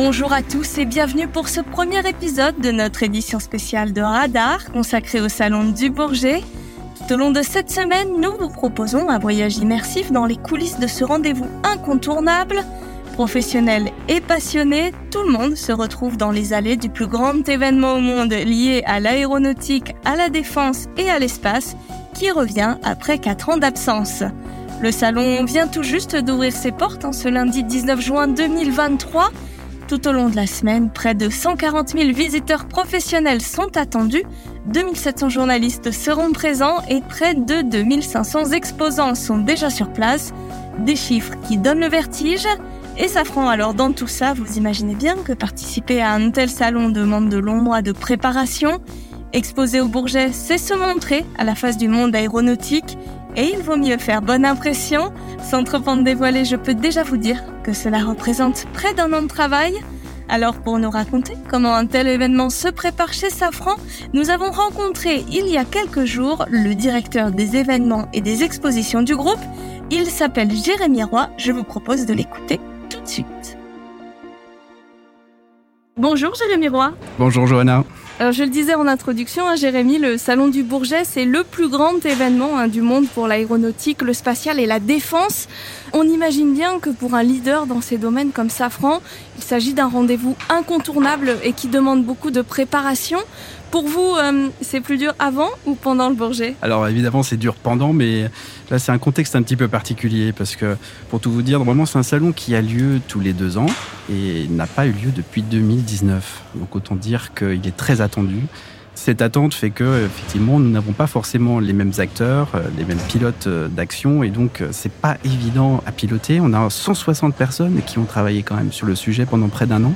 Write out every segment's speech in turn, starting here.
Bonjour à tous et bienvenue pour ce premier épisode de notre édition spéciale de Radar consacrée au Salon du Bourget. Tout au long de cette semaine, nous vous proposons un voyage immersif dans les coulisses de ce rendez-vous incontournable. Professionnels et passionnés, tout le monde se retrouve dans les allées du plus grand événement au monde lié à l'aéronautique, à la défense et à l'espace, qui revient après 4 ans d'absence. Le salon vient tout juste d'ouvrir ses portes en ce lundi 19 juin 2023. Tout au long de la semaine, près de 140 000 visiteurs professionnels sont attendus, 2700 journalistes seront présents et près de 2500 exposants sont déjà sur place. Des chiffres qui donnent le vertige. Et Safran, alors dans tout ça, vous imaginez bien que participer à un tel salon demande de longs mois de préparation. Exposer au Bourget, c'est se montrer à la face du monde aéronautique et il vaut mieux faire bonne impression. Sans trop en dévoiler, je peux déjà vous dire que cela représente près d'un an de travail. Alors pour nous raconter comment un tel événement se prépare chez Safran, nous avons rencontré il y a quelques jours le directeur des événements et des expositions du groupe. Il s'appelle Jérémy Roy, je vous propose de l'écouter tout de suite. Bonjour Jérémy Roy. Bonjour Johanna. Alors je le disais en introduction, hein, Jérémy, le Salon du Bourget, c'est le plus grand événement hein, du monde pour l'aéronautique, le spatial et la défense. On imagine bien que pour un leader dans ces domaines comme Safran, il s'agit d'un rendez-vous incontournable et qui demande beaucoup de préparation. Pour vous, euh, c'est plus dur avant ou pendant le Bourget? Alors évidemment, c'est dur pendant, mais là, c'est un contexte un petit peu particulier parce que, pour tout vous dire, normalement, c'est un salon qui a lieu tous les deux ans et n'a pas eu lieu depuis 2019. Donc autant dire qu'il est très attendu. Cette attente fait que, effectivement, nous n'avons pas forcément les mêmes acteurs, euh, les mêmes pilotes euh, d'action, et donc c'est pas évident à piloter. On a 160 personnes qui ont travaillé quand même sur le sujet pendant près d'un an.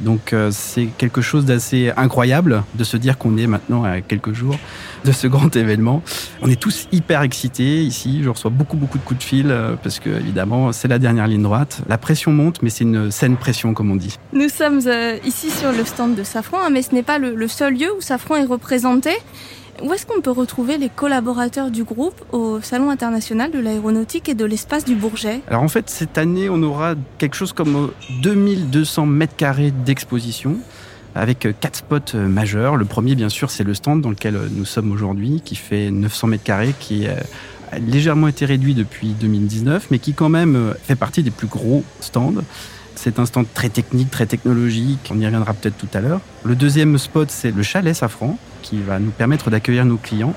Donc euh, c'est quelque chose d'assez incroyable de se dire qu'on est maintenant à quelques jours de ce grand événement. On est tous hyper excités ici. Je reçois beaucoup beaucoup de coups de fil euh, parce que évidemment c'est la dernière ligne droite. La pression monte, mais c'est une saine pression comme on dit. Nous sommes euh, ici sur le stand de Safran, hein, mais ce n'est pas le seul lieu où Safran est représenté. Où est-ce qu'on peut retrouver les collaborateurs du groupe au Salon international de l'aéronautique et de l'espace du Bourget? Alors en fait, cette année, on aura quelque chose comme 2200 mètres carrés d'exposition avec quatre spots majeurs. Le premier, bien sûr, c'est le stand dans lequel nous sommes aujourd'hui, qui fait 900 mètres carrés, qui a légèrement été réduit depuis 2019, mais qui quand même fait partie des plus gros stands. C'est un stand très technique, très technologique. On y reviendra peut-être tout à l'heure. Le deuxième spot, c'est le chalet Safran, qui va nous permettre d'accueillir nos clients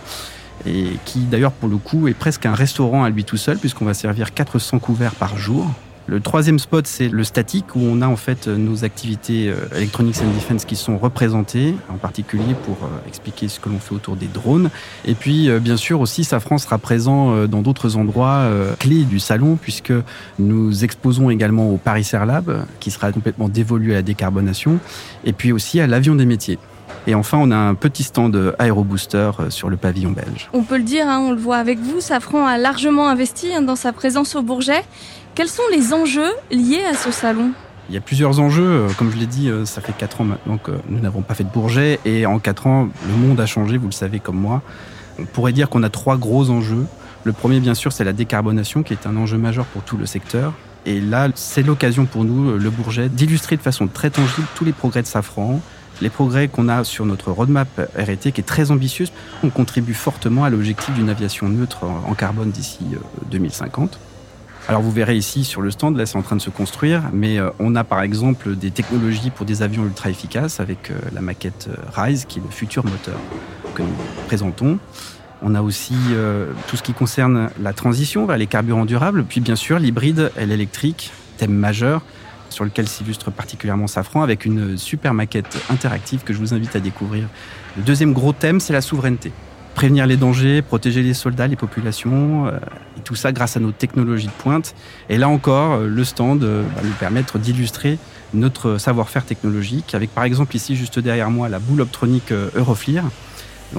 et qui d'ailleurs pour le coup est presque un restaurant à lui tout seul puisqu'on va servir 400 couverts par jour le troisième spot, c'est le statique, où on a en fait nos activités euh, Electronics and Defense qui sont représentées, en particulier pour euh, expliquer ce que l'on fait autour des drones. Et puis, euh, bien sûr, aussi, Safran sera présent dans d'autres endroits clés du salon, puisque nous exposons également au Paris Air Lab, qui sera complètement dévolu à la décarbonation, et puis aussi à l'avion des métiers. Et enfin, on a un petit stand aérobooster sur le pavillon belge. On peut le dire, hein, on le voit avec vous, Safran a largement investi hein, dans sa présence au Bourget. Quels sont les enjeux liés à ce salon? Il y a plusieurs enjeux. Euh, comme je l'ai dit, euh, ça fait 4 ans maintenant que nous n'avons pas fait de Bourget. Et en 4 ans, le monde a changé, vous le savez comme moi. On pourrait dire qu'on a trois gros enjeux. Le premier, bien sûr, c'est la décarbonation, qui est un enjeu majeur pour tout le secteur. Et là, c'est l'occasion pour nous, le Bourget, d'illustrer de façon très tangible tous les progrès de Safran, les progrès qu'on a sur notre roadmap RT, qui est très ambitieuse. On contribue fortement à l'objectif d'une aviation neutre en carbone d'ici 2050. Euh, alors vous verrez ici sur le stand, là c'est en train de se construire, mais euh, on a par exemple des technologies pour des avions ultra efficaces avec euh, la maquette RISE qui est le futur moteur que nous présentons. On a aussi tout ce qui concerne la transition vers les carburants durables, puis bien sûr l'hybride et l'électrique, thème majeur sur lequel s'illustre particulièrement Safran avec une super maquette interactive que je vous invite à découvrir. Le deuxième gros thème, c'est la souveraineté prévenir les dangers, protéger les soldats, les populations, euh, et tout ça grâce à nos technologies de pointe. Et là encore, euh, le stand euh, va nous permettre d'illustrer notre savoir-faire technologique, avec par exemple ici juste derrière moi la boule optronique Euroflir.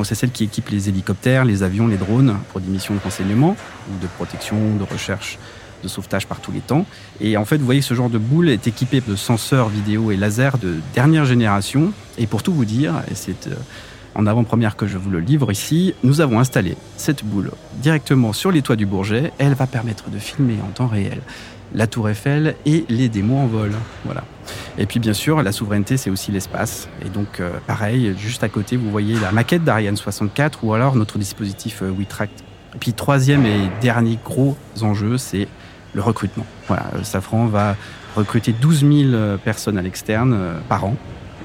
C'est celle qui équipe les hélicoptères, les avions, les drones pour des missions de renseignement, ou de protection, de recherche, de sauvetage par tous les temps. Et en fait, vous voyez, ce genre de boule est équipé de senseurs vidéo et laser de dernière génération. Et pour tout vous dire, et c'est en avant-première que je vous le livre ici, nous avons installé cette boule directement sur les toits du Bourget. Elle va permettre de filmer en temps réel la Tour Eiffel et les démos en vol. Voilà. Et puis bien sûr, la souveraineté, c'est aussi l'espace. Et donc, euh, pareil, juste à côté, vous voyez la maquette d'Ariane 64 ou alors notre dispositif euh, WeTract. Et puis troisième et dernier gros enjeu, c'est le recrutement. Voilà, Safran va recruter 12 000 personnes à l'externe euh, par an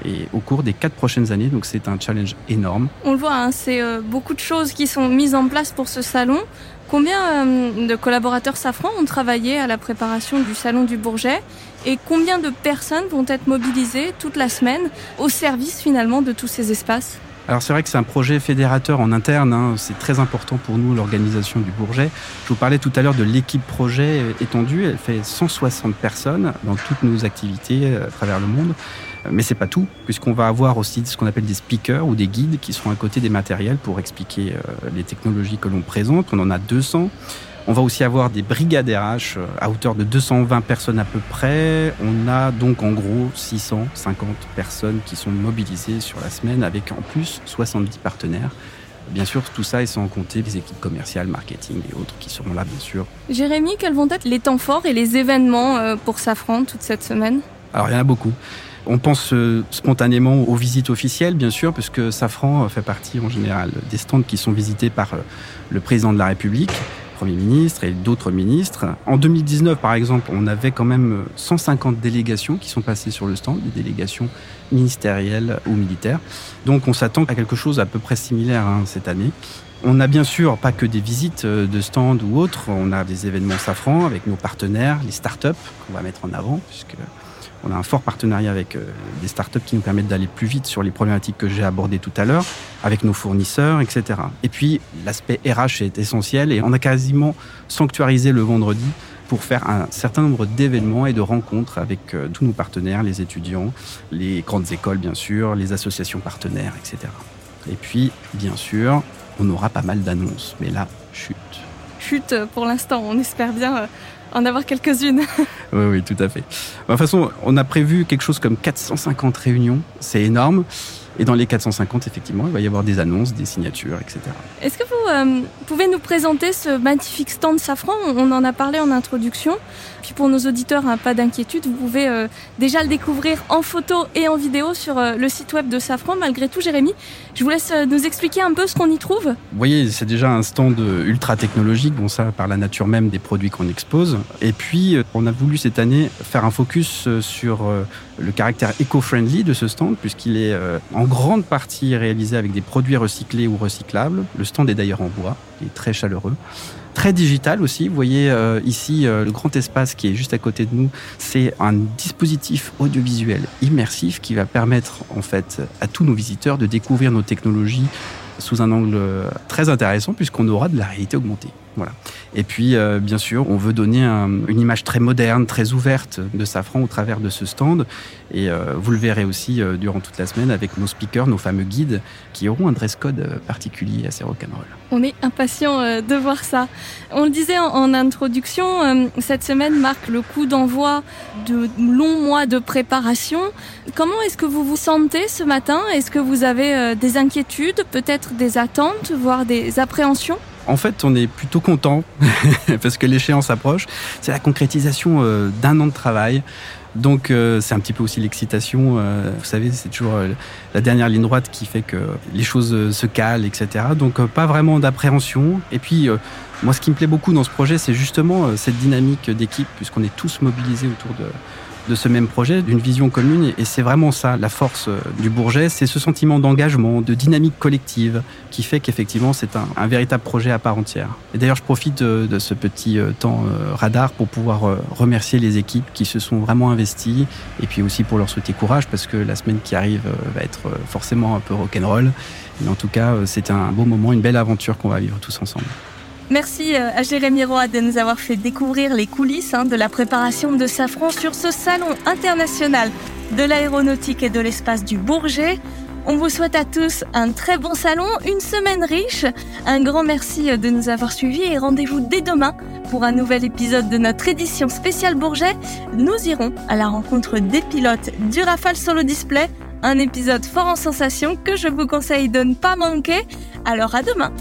et au cours des quatre prochaines années. Donc c'est un challenge énorme. On le voit, hein, c'est euh, beaucoup de choses qui sont mises en place pour ce salon. Combien euh, de collaborateurs Safran ont travaillé à la préparation du salon du Bourget? Et combien de personnes vont être mobilisées toute la semaine au service finalement de tous ces espaces? Alors c'est vrai que c'est un projet fédérateur en interne, hein. c'est très important pour nous l'organisation du Bourget. Je vous parlais tout à l'heure de l'équipe projet étendue, elle fait 160 personnes dans toutes nos activités euh, à travers le monde. Mais c'est pas tout, puisqu'on va avoir aussi ce qu'on appelle des speakers ou des guides qui seront à côté des matériels pour expliquer euh, les technologies que l'on présente. On en a 200. On va aussi avoir des brigades RH euh, à hauteur de 220 personnes à peu près. On a donc en gros 650 personnes qui sont mobilisées sur la semaine avec en plus 70 partenaires. Bien sûr, tout ça est sans compter les équipes commerciales, marketing et autres qui seront là, bien sûr. Jérémy, quels vont être les temps forts et les événements euh, pour Safran toute cette semaine? Alors, il y en a beaucoup. On pense euh, spontanément aux visites officielles, bien sûr, puisque Safran fait partie en général des stands qui sont visités par le président de la République, Premier ministre et d'autres ministres. En 2019, par exemple, on avait quand même 150 délégations qui sont passées sur le stand, des délégations ministérielles ou militaires. Donc on s'attend à quelque chose à peu près similaire hein, cette année. On n'a bien sûr pas que des visites euh, de stands ou autres, on a des événements Safran avec nos partenaires, les startups qu'on va mettre en avant, puisque on a un fort partenariat avec euh, des startups qui nous permettent d'aller plus vite sur les problématiques que j'ai abordées tout à l'heure, avec nos fournisseurs, etc. Et puis, l'aspect RH est essentiel et on a quasiment sanctuarisé le vendredi pour faire un certain nombre d'événements et de rencontres avec euh, tous nos partenaires, les étudiants, les grandes écoles, bien sûr, les associations partenaires, etc. Et puis, bien sûr, on aura pas mal d'annonces. Mais là, chute. Chute pour l'instant, on espère bien euh, en avoir quelques-unes. oui, oui, tout à fait. De toute façon, on a prévu quelque chose comme 450 réunions. C'est énorme. Et dans les 450, effectivement, il va y avoir des annonces, des signatures, etc. Est-ce que vous euh, pouvez nous présenter ce magnifique stand Safran? On en a parlé en introduction. Puis pour nos auditeurs, hein, pas d'inquiétude, vous pouvez euh, déjà le découvrir en photo et en vidéo sur euh, le site web de Safran. Malgré tout, Jérémy, je vous laisse nous expliquer un peu ce qu'on y trouve. Vous voyez, c'est déjà un stand ultra technologique, bon ça par la nature même des produits qu'on expose. Et puis, on a voulu cette année faire un focus sur le caractère éco-friendly de ce stand, puisqu'il est en grande partie réalisé avec des produits recyclés ou recyclables. Le stand est d'ailleurs en bois, il est très chaleureux. Très digital aussi, vous voyez euh, ici euh, le grand espace qui est juste à côté de nous, c'est un dispositif audiovisuel immersif qui va permettre en fait à tous nos visiteurs de découvrir nos technologies sous un angle très intéressant puisqu'on aura de la réalité augmentée. Voilà. Et puis, euh, bien sûr, on veut donner une image très moderne, très ouverte de Safran au travers de ce stand. Et euh, vous le verrez aussi euh, durant toute la semaine avec nos speakers, nos fameux guides, qui auront un dress code particulier assez rock'n'roll. On est impatient de voir ça. On le disait en, introduction, cette semaine marque le coup d'envoi de longs mois de préparation. Comment est-ce que vous vous sentez ce matin? Est-ce que vous avez des inquiétudes, peut-être des attentes, voire des appréhensions? En fait, on est plutôt content parce que l'échéance approche. C'est la concrétisation euh, d'un an de travail. Donc euh, c'est un petit peu aussi l'excitation. Euh, vous savez, c'est toujours la dernière ligne droite qui fait que les choses se calent, etc. Donc pas vraiment d'appréhension. Et puis moi, ce qui me plaît beaucoup dans ce projet, c'est justement cette dynamique d'équipe, puisqu'on est tous mobilisés autour de de ce même projet, d'une vision commune. Et c'est vraiment ça, la force euh, du Bourget, c'est ce sentiment d'engagement, de dynamique collective qui fait qu'effectivement c'est un, véritable projet à part entière. Et d'ailleurs, je profite de, ce petit euh, temps euh, radar pour pouvoir remercier les équipes qui se sont vraiment investies et puis aussi pour leur souhaiter courage parce que la semaine qui arrive va être forcément un peu rock'n'roll. Mais en tout cas, c'est un beau moment, une belle aventure qu'on va vivre tous ensemble. Merci euh, à Jérémy Roy de nous avoir fait découvrir les coulisses hein, de la préparation de Safran sur ce salon international de l'aéronautique et de l'espace du Bourget. On vous souhaite à tous un très bon salon, une semaine riche. Un grand merci de nous avoir suivis et rendez-vous dès demain pour un nouvel épisode de notre édition spéciale Bourget. Nous irons à la rencontre des pilotes du Rafale Solo Display Un épisode fort en sensation que je vous conseille de ne pas manquer. Alors à demain